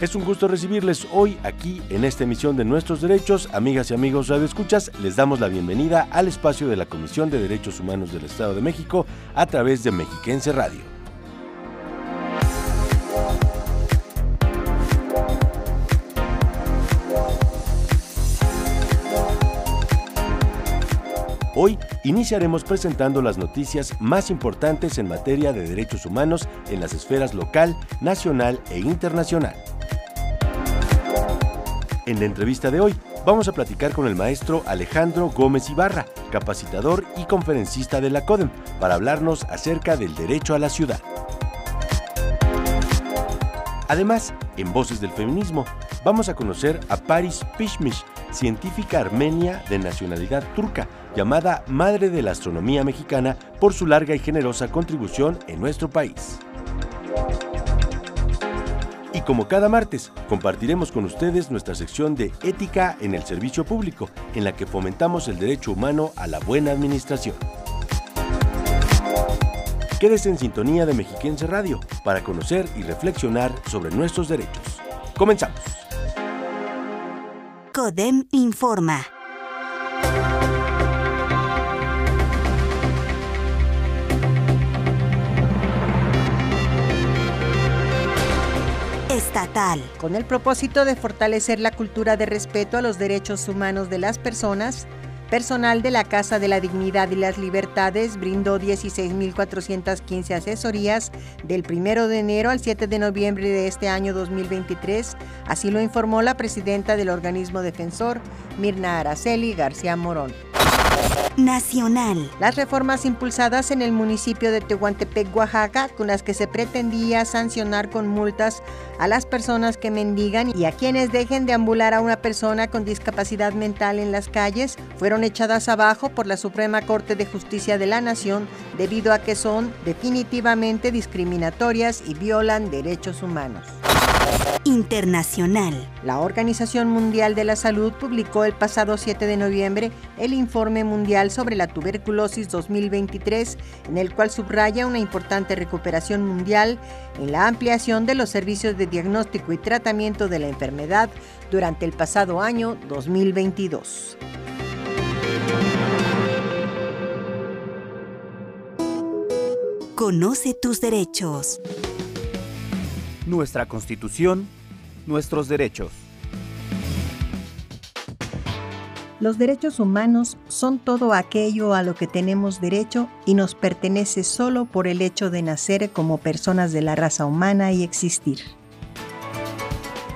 Es un gusto recibirles hoy aquí en esta emisión de Nuestros Derechos. Amigas y amigos Radio Escuchas, les damos la bienvenida al espacio de la Comisión de Derechos Humanos del Estado de México a través de Mexiquense Radio. Hoy iniciaremos presentando las noticias más importantes en materia de derechos humanos en las esferas local, nacional e internacional. En la entrevista de hoy vamos a platicar con el maestro Alejandro Gómez Ibarra, capacitador y conferencista de la CODEM, para hablarnos acerca del derecho a la ciudad. Además, en Voces del Feminismo, vamos a conocer a Paris Pishmish, científica armenia de nacionalidad turca, llamada Madre de la Astronomía Mexicana por su larga y generosa contribución en nuestro país. Como cada martes, compartiremos con ustedes nuestra sección de Ética en el Servicio Público, en la que fomentamos el derecho humano a la buena administración. Quédese en sintonía de Mexiquense Radio para conocer y reflexionar sobre nuestros derechos. Comenzamos. CODEM informa. Con el propósito de fortalecer la cultura de respeto a los derechos humanos de las personas, personal de la Casa de la Dignidad y las Libertades brindó 16.415 asesorías del 1 de enero al 7 de noviembre de este año 2023, así lo informó la presidenta del organismo defensor, Mirna Araceli García Morón. Nacional. Las reformas impulsadas en el municipio de Tehuantepec, Oaxaca, con las que se pretendía sancionar con multas a las personas que mendigan y a quienes dejen de ambular a una persona con discapacidad mental en las calles, fueron echadas abajo por la Suprema Corte de Justicia de la Nación debido a que son definitivamente discriminatorias y violan derechos humanos. Internacional. La Organización Mundial de la Salud publicó el pasado 7 de noviembre el Informe Mundial sobre la Tuberculosis 2023, en el cual subraya una importante recuperación mundial en la ampliación de los servicios de diagnóstico y tratamiento de la enfermedad durante el pasado año 2022. Conoce tus derechos. Nuestra Constitución, nuestros derechos. Los derechos humanos son todo aquello a lo que tenemos derecho y nos pertenece solo por el hecho de nacer como personas de la raza humana y existir.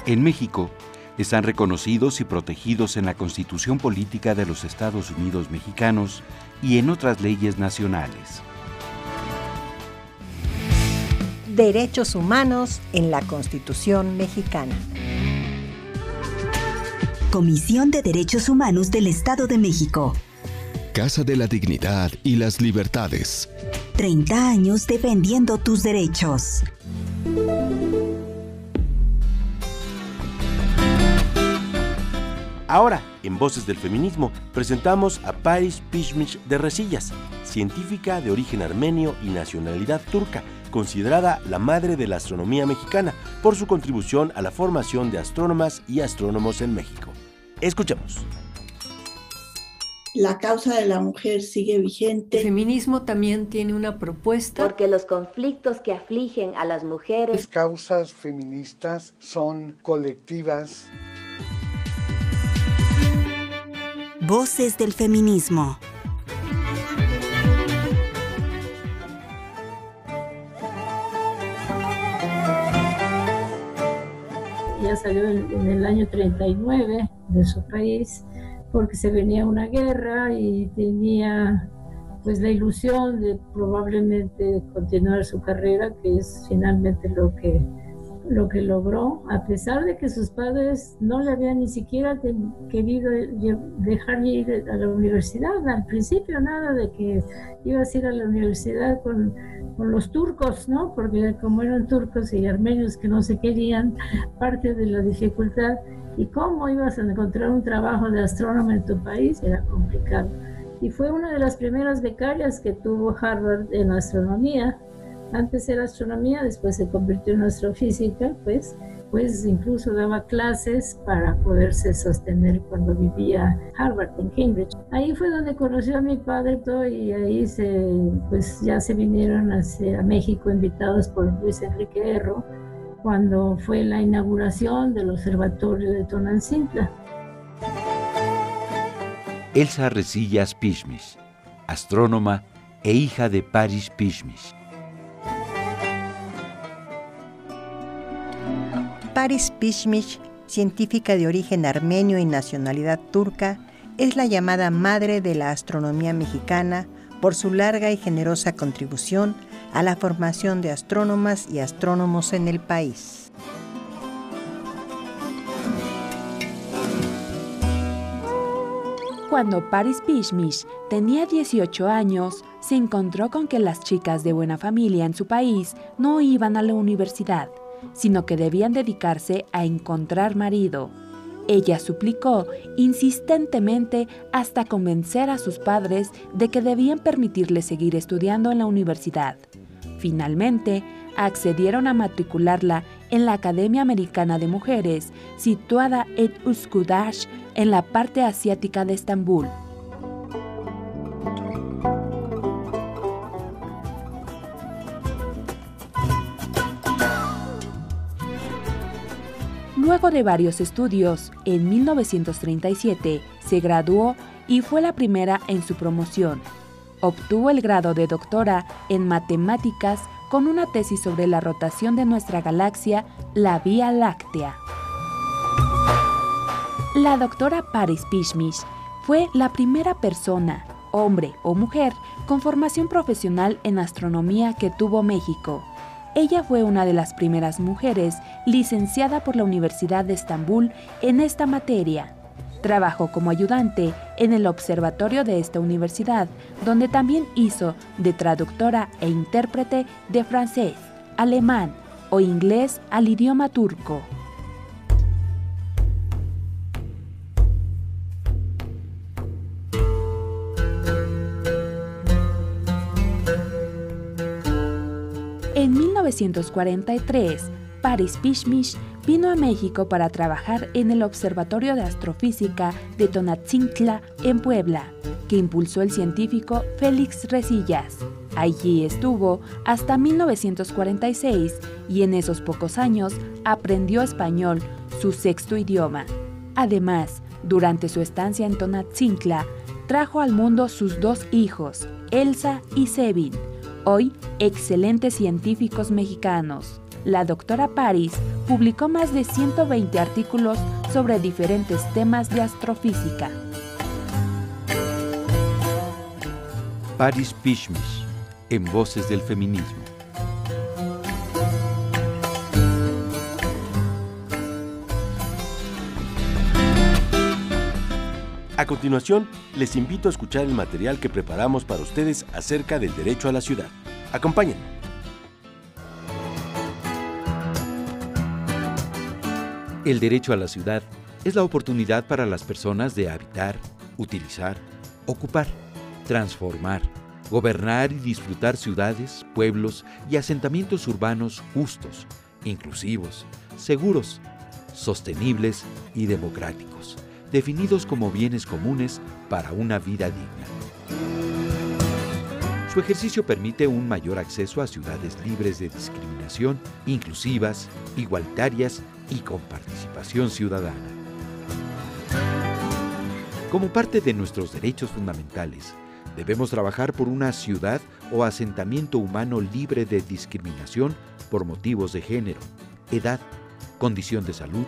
En México, están reconocidos y protegidos en la Constitución Política de los Estados Unidos Mexicanos y en otras leyes nacionales. Derechos humanos en la Constitución mexicana. Comisión de Derechos Humanos del Estado de México. Casa de la Dignidad y las Libertades. 30 años defendiendo tus derechos. Ahora, en Voces del Feminismo, presentamos a Paris Pishmish de Resillas, científica de origen armenio y nacionalidad turca, considerada la madre de la astronomía mexicana por su contribución a la formación de astrónomas y astrónomos en México. Escuchemos. La causa de la mujer sigue vigente. El feminismo también tiene una propuesta. Porque los conflictos que afligen a las mujeres. Las causas feministas son colectivas. Voces del feminismo. Salió en, el año 39 de su país porque se venía una guerra y tenía pues la ilusión de probablemente continuar su carrera, que es finalmente lo que lo que logró, a pesar de que sus padres no le habían ni siquiera querido dejar ir a la universidad. Al principio nada de que ibas a ir a la universidad con, con los turcos, ¿no? Porque como eran turcos y armenios que no se querían, parte de la dificultad y cómo ibas a encontrar un trabajo de astrónomo en tu país era complicado. Y fue una de las primeras becarias que tuvo Harvard en astronomía antes era astronomía, después se convirtió en astrofísica, pues, pues incluso daba clases para poderse sostener cuando vivía Harvard en Cambridge. Ahí fue donde conoció a mi padre y ahí se, pues ya se vinieron a México invitados por Luis Enrique Erro cuando fue la inauguración del observatorio de Tonancintla. Elsa Resillas Pishmish, astrónoma e hija de Paris Pishmish. Paris Pishmish, científica de origen armenio y nacionalidad turca, es la llamada madre de la astronomía mexicana por su larga y generosa contribución a la formación de astrónomas y astrónomos en el país. Cuando Paris Pishmish tenía 18 años, se encontró con que las chicas de buena familia en su país no iban a la universidad sino que debían dedicarse a encontrar marido. Ella suplicó insistentemente hasta convencer a sus padres de que debían permitirle seguir estudiando en la universidad. Finalmente, accedieron a matricularla en la Academia Americana de Mujeres, situada en Uskudash, en la parte asiática de Estambul. Luego de varios estudios, en 1937 se graduó y fue la primera en su promoción. Obtuvo el grado de doctora en matemáticas con una tesis sobre la rotación de nuestra galaxia, la Vía Láctea. La doctora Paris Pishmish fue la primera persona, hombre o mujer, con formación profesional en astronomía que tuvo México. Ella fue una de las primeras mujeres licenciada por la Universidad de Estambul en esta materia. Trabajó como ayudante en el observatorio de esta universidad, donde también hizo de traductora e intérprete de francés, alemán o inglés al idioma turco. 1943, Paris Pishmish vino a México para trabajar en el Observatorio de Astrofísica de Tonatzintla en Puebla, que impulsó el científico Félix Resillas. Allí estuvo hasta 1946 y en esos pocos años aprendió español, su sexto idioma. Además, durante su estancia en Tonatzintla, trajo al mundo sus dos hijos, Elsa y Sevin hoy excelentes científicos mexicanos. La doctora Paris publicó más de 120 artículos sobre diferentes temas de astrofísica. Paris Pishmish, en Voces del Feminismo. A continuación, les invito a escuchar el material que preparamos para ustedes acerca del derecho a la ciudad. Acompáñenme. El derecho a la ciudad es la oportunidad para las personas de habitar, utilizar, ocupar, transformar, gobernar y disfrutar ciudades, pueblos y asentamientos urbanos justos, inclusivos, seguros, sostenibles y democráticos definidos como bienes comunes para una vida digna. Su ejercicio permite un mayor acceso a ciudades libres de discriminación, inclusivas, igualitarias y con participación ciudadana. Como parte de nuestros derechos fundamentales, debemos trabajar por una ciudad o asentamiento humano libre de discriminación por motivos de género, edad, condición de salud,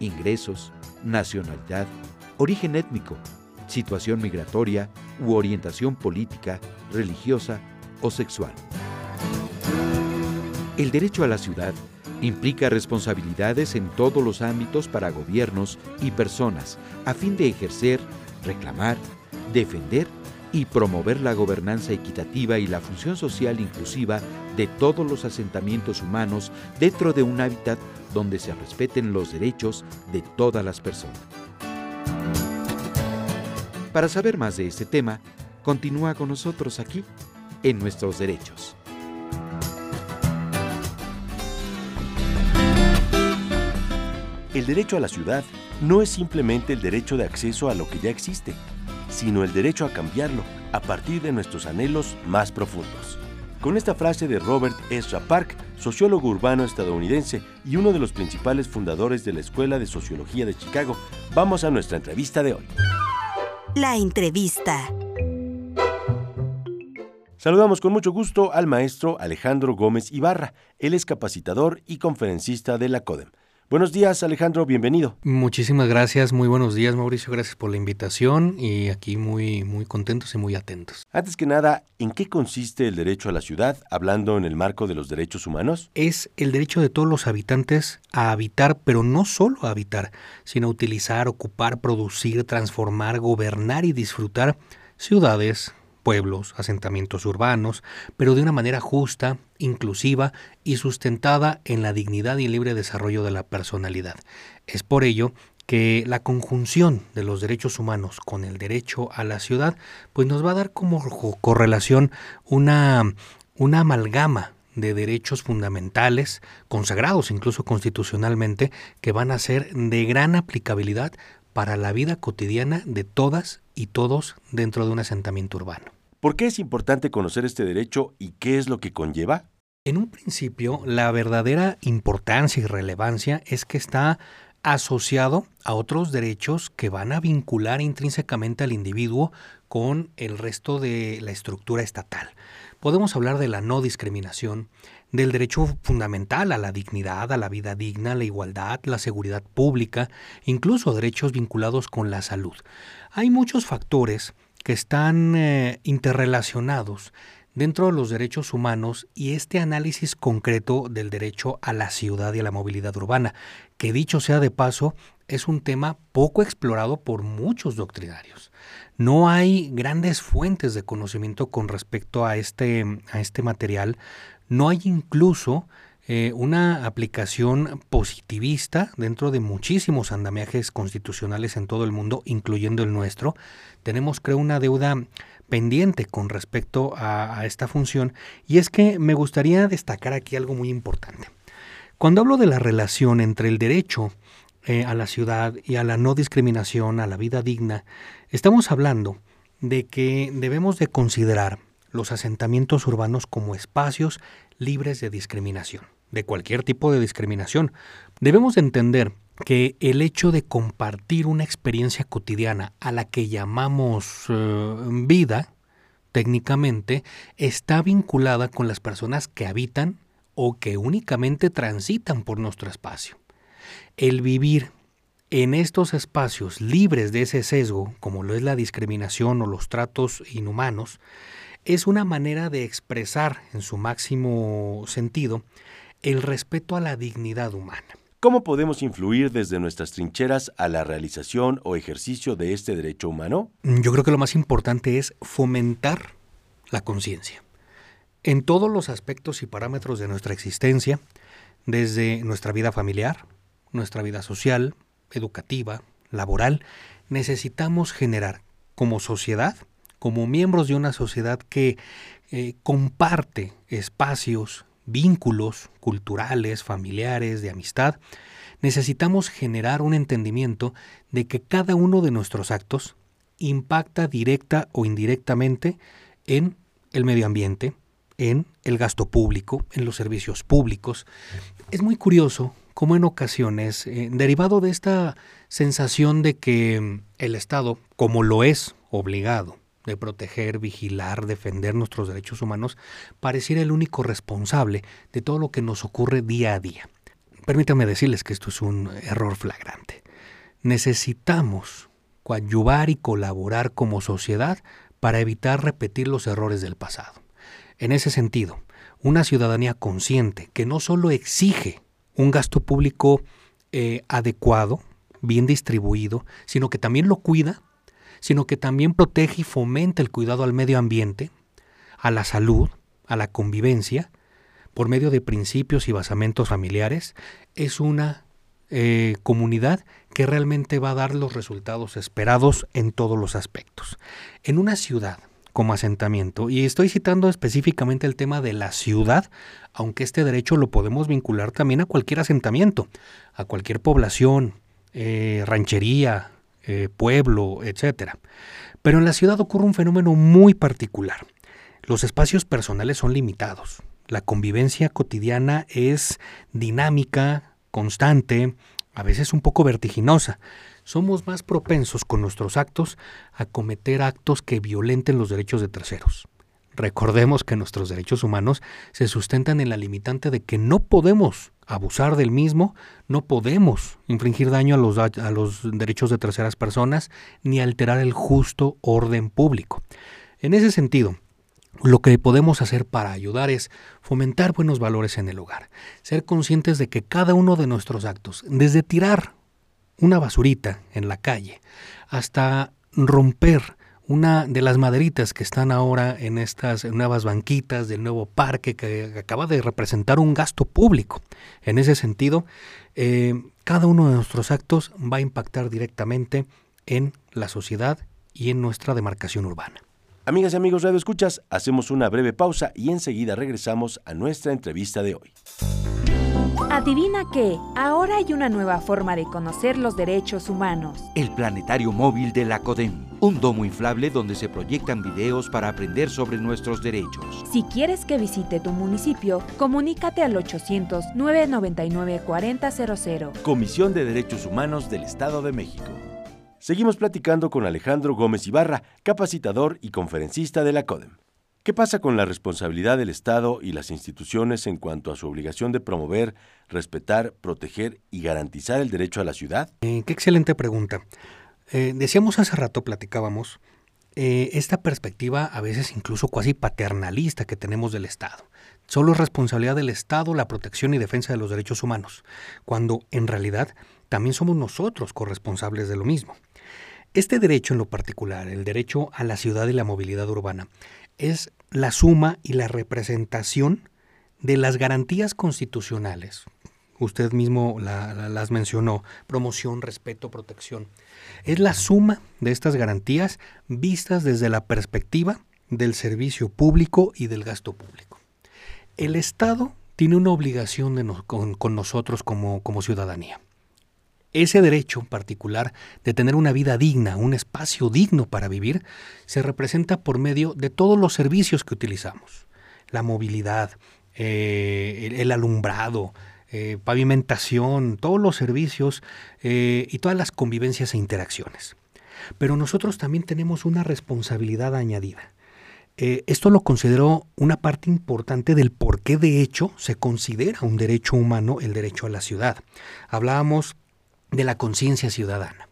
ingresos, nacionalidad, origen étnico, situación migratoria u orientación política, religiosa o sexual. El derecho a la ciudad Implica responsabilidades en todos los ámbitos para gobiernos y personas, a fin de ejercer, reclamar, defender y promover la gobernanza equitativa y la función social inclusiva de todos los asentamientos humanos dentro de un hábitat donde se respeten los derechos de todas las personas. Para saber más de este tema, continúa con nosotros aquí, en Nuestros Derechos. El derecho a la ciudad no es simplemente el derecho de acceso a lo que ya existe, sino el derecho a cambiarlo a partir de nuestros anhelos más profundos. Con esta frase de Robert Ezra Park, sociólogo urbano estadounidense y uno de los principales fundadores de la Escuela de Sociología de Chicago, vamos a nuestra entrevista de hoy. La entrevista. Saludamos con mucho gusto al maestro Alejandro Gómez Ibarra. Él es capacitador y conferencista de la CODEM. Buenos días, Alejandro, bienvenido. Muchísimas gracias, muy buenos días, Mauricio, gracias por la invitación y aquí muy, muy contentos y muy atentos. Antes que nada, ¿en qué consiste el derecho a la ciudad, hablando en el marco de los derechos humanos? Es el derecho de todos los habitantes a habitar, pero no solo a habitar, sino a utilizar, ocupar, producir, transformar, gobernar y disfrutar ciudades, pueblos, asentamientos urbanos, pero de una manera justa, inclusiva y sustentada en la dignidad y libre desarrollo de la personalidad. Es por ello que la conjunción de los derechos humanos con el derecho a la ciudad, pues nos va a dar como correlación una, una amalgama de derechos fundamentales, consagrados incluso constitucionalmente, que van a ser de gran aplicabilidad para la vida cotidiana de todas y todos dentro de un asentamiento urbano. ¿Por qué es importante conocer este derecho y qué es lo que conlleva? En un principio, la verdadera importancia y relevancia es que está asociado a otros derechos que van a vincular intrínsecamente al individuo con el resto de la estructura estatal. Podemos hablar de la no discriminación, del derecho fundamental a la dignidad, a la vida digna, la igualdad, la seguridad pública, incluso derechos vinculados con la salud. Hay muchos factores que están eh, interrelacionados dentro de los derechos humanos y este análisis concreto del derecho a la ciudad y a la movilidad urbana, que dicho sea de paso, es un tema poco explorado por muchos doctrinarios. No hay grandes fuentes de conocimiento con respecto a este, a este material, no hay incluso eh, una aplicación positivista dentro de muchísimos andamiajes constitucionales en todo el mundo, incluyendo el nuestro. Tenemos, creo, una deuda pendiente con respecto a, esta función y es que me gustaría destacar aquí algo muy importante. Cuando hablo de la relación entre el derecho eh, a la ciudad y a la no discriminación, a la vida digna, estamos hablando de que debemos de considerar los asentamientos urbanos como espacios libres de discriminación, de cualquier tipo de discriminación. Debemos entender que el hecho de compartir una experiencia cotidiana a la que llamamos eh, vida, técnicamente, está vinculada con las personas que habitan o que únicamente transitan por nuestro espacio. El vivir en estos espacios libres de ese sesgo, como lo es la discriminación o los tratos inhumanos, es una manera de expresar en su máximo sentido el respeto a la dignidad humana. ¿Cómo podemos influir desde nuestras trincheras a la realización o ejercicio de este derecho humano? Yo creo que lo más importante es fomentar la conciencia. En todos los aspectos y parámetros de nuestra existencia, desde nuestra vida familiar, nuestra vida social, educativa, laboral, necesitamos generar como sociedad como miembros de una sociedad que eh, comparte espacios, vínculos culturales, familiares, de amistad, necesitamos generar un entendimiento de que cada uno de nuestros actos impacta directa o indirectamente en el medio ambiente, en el gasto público, en los servicios públicos. Es muy curioso cómo en ocasiones, eh, derivado de esta sensación de que el Estado, como lo es obligado de proteger, vigilar, defender nuestros derechos humanos, pareciera el único responsable de todo lo que nos ocurre día a día. Permítanme decirles que esto es un error flagrante. Necesitamos coadyuvar y colaborar como sociedad para evitar repetir los errores del pasado. En ese sentido, una ciudadanía consciente que no solo exige un gasto público eh, adecuado, bien distribuido, sino que también lo cuida, sino que también protege y fomenta el cuidado al medio ambiente, a la salud, a la convivencia, por medio de principios y basamentos familiares, es una eh, comunidad que realmente va a dar los resultados esperados en todos los aspectos. En una ciudad como asentamiento, y estoy citando específicamente el tema de la ciudad, aunque este derecho lo podemos vincular también a cualquier asentamiento, a cualquier población, eh, ranchería, eh, pueblo, etc. Pero en la ciudad ocurre un fenómeno muy particular. Los espacios personales son limitados. La convivencia cotidiana es dinámica, constante, a veces un poco vertiginosa. Somos más propensos con nuestros actos a cometer actos que violenten los derechos de terceros. Recordemos que nuestros derechos humanos se sustentan en la limitante de que no podemos abusar del mismo, no podemos infringir daño a los, a los derechos de terceras personas ni alterar el justo orden público. En ese sentido, lo que podemos hacer para ayudar es fomentar buenos valores en el hogar, ser conscientes de que cada uno de nuestros actos, desde tirar una basurita en la calle hasta romper una de las maderitas que están ahora en estas nuevas banquitas del nuevo parque que acaba de representar un gasto público. En ese sentido, eh, cada uno de nuestros actos va a impactar directamente en la sociedad y en nuestra demarcación urbana. Amigas y amigos Radio Escuchas, hacemos una breve pausa y enseguida regresamos a nuestra entrevista de hoy. Adivina qué, ahora hay una nueva forma de conocer los derechos humanos. El planetario móvil de la CODEM, un domo inflable donde se proyectan videos para aprender sobre nuestros derechos. Si quieres que visite tu municipio, comunícate al 800-999-4000. Comisión de Derechos Humanos del Estado de México. Seguimos platicando con Alejandro Gómez Ibarra, capacitador y conferencista de la CODEM. ¿Qué pasa con la responsabilidad del Estado y las instituciones en cuanto a su obligación de promover, respetar, proteger y garantizar el derecho a la ciudad? Eh, qué excelente pregunta. Eh, decíamos hace rato, platicábamos, eh, esta perspectiva a veces incluso cuasi paternalista que tenemos del Estado. Solo es responsabilidad del Estado la protección y defensa de los derechos humanos, cuando en realidad también somos nosotros corresponsables de lo mismo. Este derecho en lo particular, el derecho a la ciudad y la movilidad urbana, es la suma y la representación de las garantías constitucionales. Usted mismo las mencionó, promoción, respeto, protección. Es la suma de estas garantías vistas desde la perspectiva del servicio público y del gasto público. El Estado tiene una obligación con, nosotros como ciudadanía. Ese derecho particular de tener una vida digna, un espacio digno para vivir, se representa por medio de todos los servicios que utilizamos. La movilidad, eh, el, alumbrado, eh, pavimentación, todos los servicios eh, y todas las convivencias e interacciones. Pero nosotros también tenemos una responsabilidad añadida. esto lo considero una parte importante del por qué de hecho se considera un derecho humano el derecho a la ciudad. Hablábamos de la conciencia ciudadana.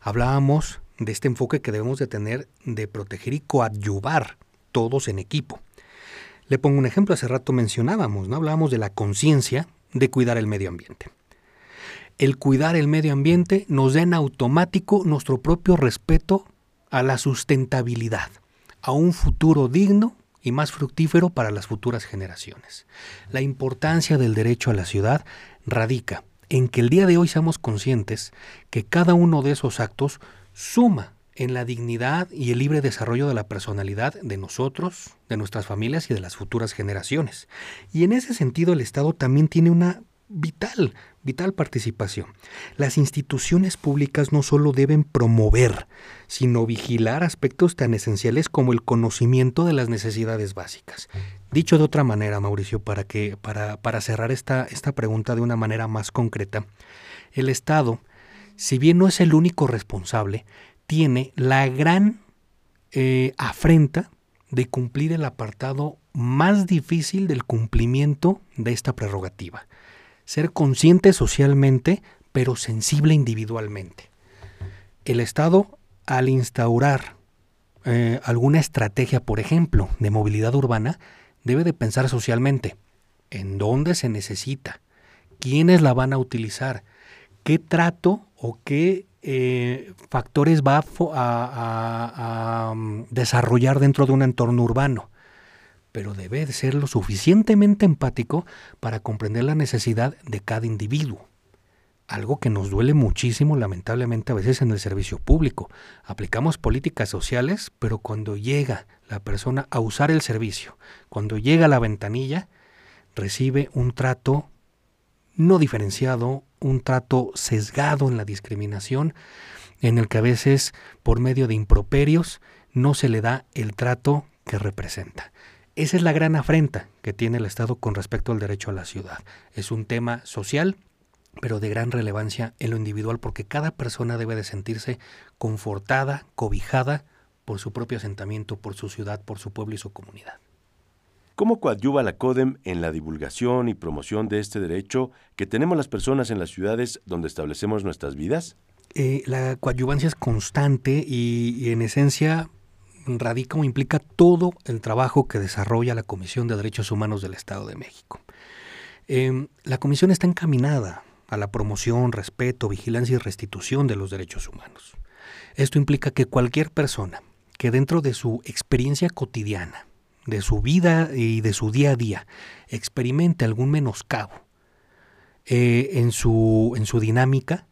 Hablábamos de este enfoque que debemos de tener de proteger y coadyuvar todos en equipo. Le pongo un ejemplo, hace rato mencionábamos, ¿no? Hablábamos de la conciencia de cuidar el medio ambiente. El cuidar el medio ambiente nos da en automático nuestro propio respeto a la sustentabilidad, a un futuro digno y más fructífero para las futuras generaciones. La importancia del derecho a la ciudad radica en que el día de hoy seamos conscientes que cada uno de esos actos suma en la dignidad y el libre desarrollo de la personalidad de nosotros, de nuestras familias y de las futuras generaciones. Y en ese sentido el Estado también tiene una vital, vital participación. Las instituciones públicas no solo deben promover, sino vigilar aspectos tan esenciales como el conocimiento de las necesidades básicas. Dicho de otra manera, Mauricio, para, que, para, para cerrar esta, esta pregunta de una manera más concreta, el Estado, si bien no es el único responsable, tiene la gran eh, afrenta de cumplir el apartado más difícil del cumplimiento de esta prerrogativa. Ser consciente socialmente, pero sensible individualmente. El Estado, al instaurar eh, alguna estrategia, por ejemplo, de movilidad urbana, debe de pensar socialmente en dónde se necesita, quiénes la van a utilizar, qué trato o qué eh, factores va a, mm, desarrollar dentro de un entorno urbano. Pero debe de ser lo suficientemente empático para comprender la necesidad de cada individuo. Algo que nos duele muchísimo, lamentablemente, a veces en el servicio público. Aplicamos políticas sociales, pero cuando llega la persona a usar el servicio, cuando llega a la ventanilla, recibe un trato no diferenciado, un trato sesgado en la discriminación, en el que a veces por medio de improperios no se le da el trato que representa. Esa es la gran afrenta que tiene el Estado con respecto al derecho a la ciudad. Es un tema social, pero de gran relevancia en lo individual porque cada persona debe de sentirse confortada, cobijada por su propio asentamiento, por su ciudad, por su pueblo y su comunidad. ¿Cómo coadyuva la CODEM en la divulgación y promoción de este derecho que tenemos las personas en las ciudades donde establecemos nuestras vidas? Eh, la coadyuvancia es constante y, en esencia radica o implica todo el trabajo que desarrolla la Comisión de Derechos Humanos del Estado de México. Em, la comisión está encaminada a la promoción, respeto, vigilancia y restitución de los derechos humanos. Esto implica que cualquier persona que dentro de su experiencia cotidiana de su vida y de su día a día experimente algún menoscabo eh, en, su, en su dinámica,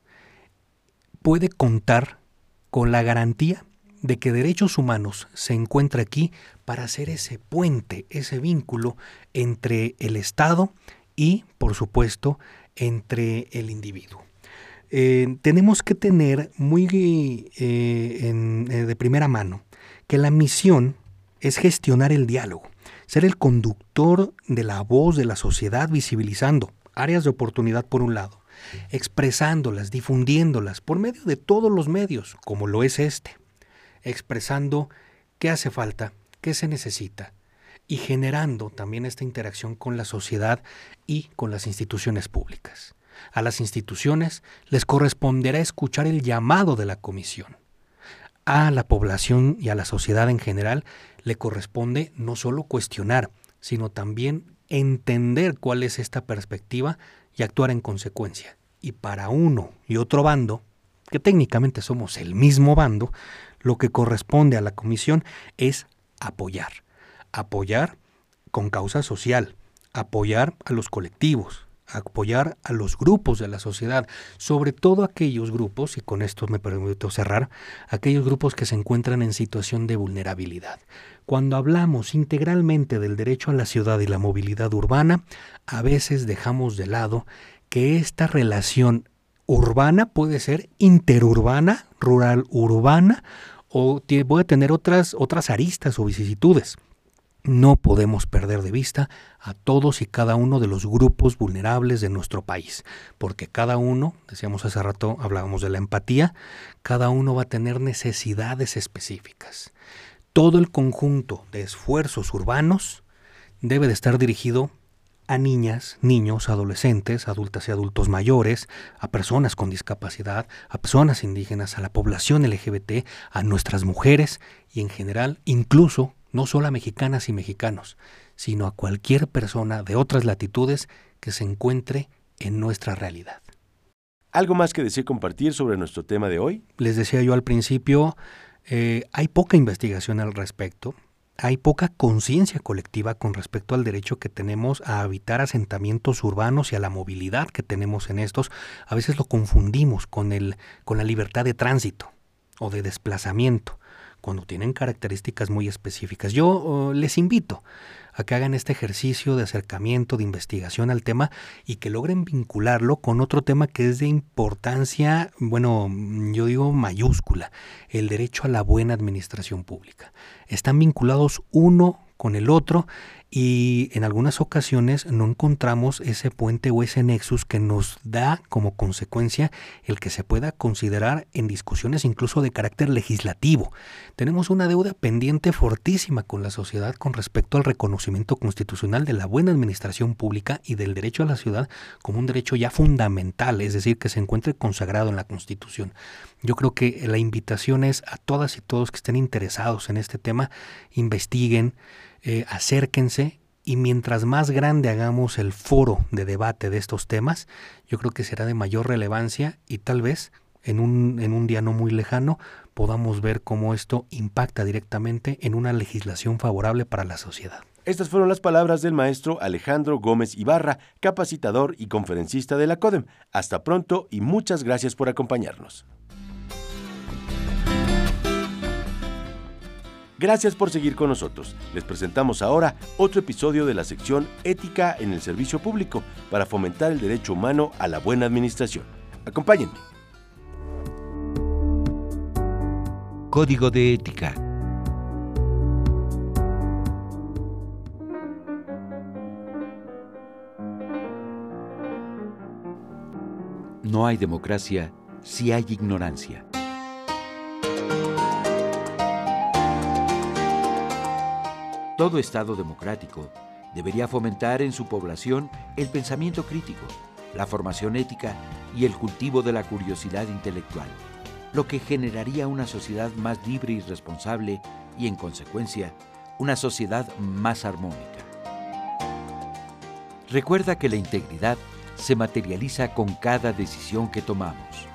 puede contar con la garantía de que derechos humanos se encuentra aquí para hacer ese puente, ese vínculo entre el Estado y, por supuesto, entre el individuo. Eh, tenemos que tener muy eh, de primera mano que la misión es gestionar el diálogo, ser el conductor de la voz de la sociedad visibilizando áreas de oportunidad por un lado, expresándolas, difundiéndolas por medio de todos los medios, como lo es este, expresando qué hace falta, qué se necesita, y generando también esta interacción con la sociedad y con las instituciones públicas. A las instituciones les corresponderá escuchar el llamado de la comisión. A la población y a la sociedad en general le corresponde no solo cuestionar, sino también entender cuál es esta perspectiva y actuar en consecuencia. Y para uno y otro bando, que técnicamente somos el mismo bando, lo que corresponde a la comisión es apoyar. Apoyar con causa social, apoyar a los colectivos, apoyar a los grupos de la sociedad, sobre todo aquellos grupos, y con esto me permito cerrar, aquellos grupos que se encuentran en situación de vulnerabilidad. Cuando hablamos integralmente del derecho a la ciudad y la movilidad urbana, a veces dejamos de lado que esta relación urbana puede ser interurbana, rural urbana, o puede tener otras, otras aristas o vicisitudes. No podemos perder de vista a todos y cada uno de los grupos vulnerables de nuestro país, porque cada uno, decíamos hace rato, hablábamos de la empatía, cada uno va a tener necesidades específicas. Todo el conjunto de esfuerzos urbanos debe de estar dirigido a niñas, niños, adolescentes, adultas y adultos mayores, a personas con discapacidad, a personas indígenas, a la población LGBT, a nuestras mujeres y en general incluso no solo a mexicanas y mexicanos, sino a cualquier persona de otras latitudes que se encuentre en nuestra realidad. ¿Algo más que desee compartir sobre nuestro tema de hoy? Les decía yo al principio, eh, hay poca investigación al respecto, hay poca conciencia colectiva con respecto al derecho que tenemos a habitar asentamientos urbanos y a la movilidad que tenemos en estos. A veces lo confundimos con, el, con la libertad de tránsito o de desplazamiento cuando tienen características muy específicas. Yo oh, les invito a que hagan este ejercicio de acercamiento, de investigación al tema y que logren vincularlo con otro tema que es de importancia, bueno, yo digo mayúscula, el derecho a la buena administración pública. Están vinculados uno con el otro y en algunas ocasiones no encontramos ese puente o ese nexus que nos da como consecuencia el que se pueda considerar en discusiones incluso de carácter legislativo. Tenemos una deuda pendiente fortísima con la sociedad con respecto al reconocimiento constitucional de la buena administración pública y del derecho a la ciudad como un derecho ya fundamental, es decir, que se encuentre consagrado en la Constitución. Yo creo que la invitación es a todas y todos que estén interesados en este tema, investiguen, eh, acérquense y mientras más grande hagamos el foro de debate de estos temas, yo creo que será de mayor relevancia y tal vez en un, en un día no muy lejano podamos ver cómo esto impacta directamente en una legislación favorable para la sociedad. Estas fueron las palabras del maestro Alejandro Gómez Ibarra, capacitador y conferencista de la CODEM. Hasta pronto y muchas gracias por acompañarnos. Gracias por seguir con nosotros. Les presentamos ahora otro episodio de la sección Ética en el Servicio Público para fomentar el derecho humano a la buena administración. Acompáñenme. Código de Ética. No hay democracia si hay ignorancia. Todo Estado democrático debería fomentar en su población el pensamiento crítico, la formación ética y el cultivo de la curiosidad intelectual lo que generaría una sociedad más libre y responsable y, en consecuencia, una sociedad más armónica. Recuerda que la integridad se materializa con cada decisión que tomamos.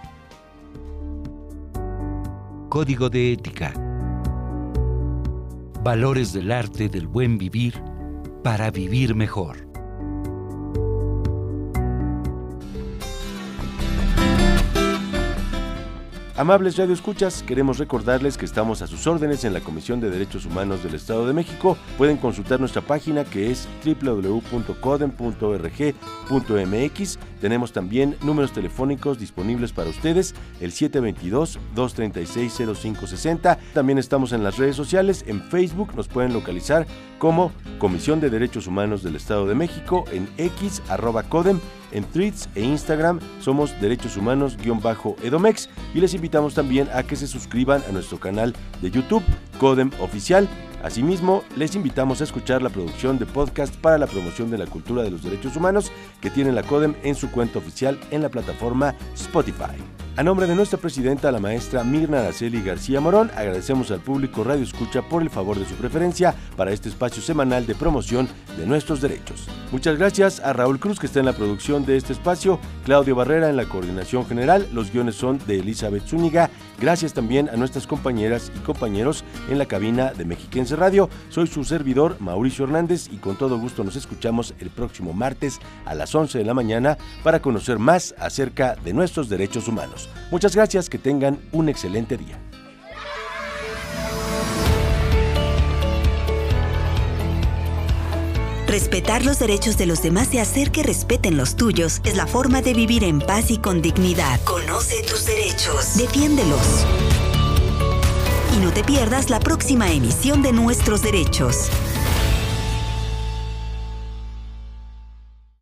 Código de Ética. Valores del arte del buen vivir para vivir mejor. Amables Radio Escuchas, queremos recordarles que estamos a sus órdenes en la Comisión de Derechos Humanos del Estado de México. Pueden consultar nuestra página que es www.codem.org.mx. Tenemos también números telefónicos disponibles para ustedes, el 722-236-0560. También estamos en las redes sociales, en Facebook nos pueden localizar como Comisión de Derechos Humanos del Estado de México, en x arroba codem en tweets e Instagram. Somos Derechos Humanos-Edomex y les invitamos también a que se suscriban a nuestro canal de YouTube, Codem Oficial. Asimismo, les invitamos a escuchar la producción de podcast para la promoción de la cultura de los derechos humanos que tiene la CODEM en su cuenta oficial en la plataforma Spotify. A nombre de nuestra presidenta, la maestra Mirna Araceli García Morón, agradecemos al público Radio Escucha por el favor de su preferencia para este espacio semanal de promoción de nuestros derechos. Muchas gracias a Raúl Cruz, que está en la producción de este espacio, Claudio Barrera en la coordinación general, los guiones son de Elizabeth Zúñiga. Gracias también a nuestras compañeras y compañeros en la cabina de Mexiquense Radio. Soy su servidor, Mauricio Hernández, y con todo gusto nos escuchamos el próximo martes a las 11 de la mañana para conocer más acerca de nuestros derechos humanos. Muchas gracias, que tengan un excelente día. Respetar los derechos de los demás y hacer que respeten los tuyos es la forma de vivir en paz y con dignidad. Conoce tus derechos. Defiéndelos. Y no te pierdas la próxima emisión de Nuestros Derechos.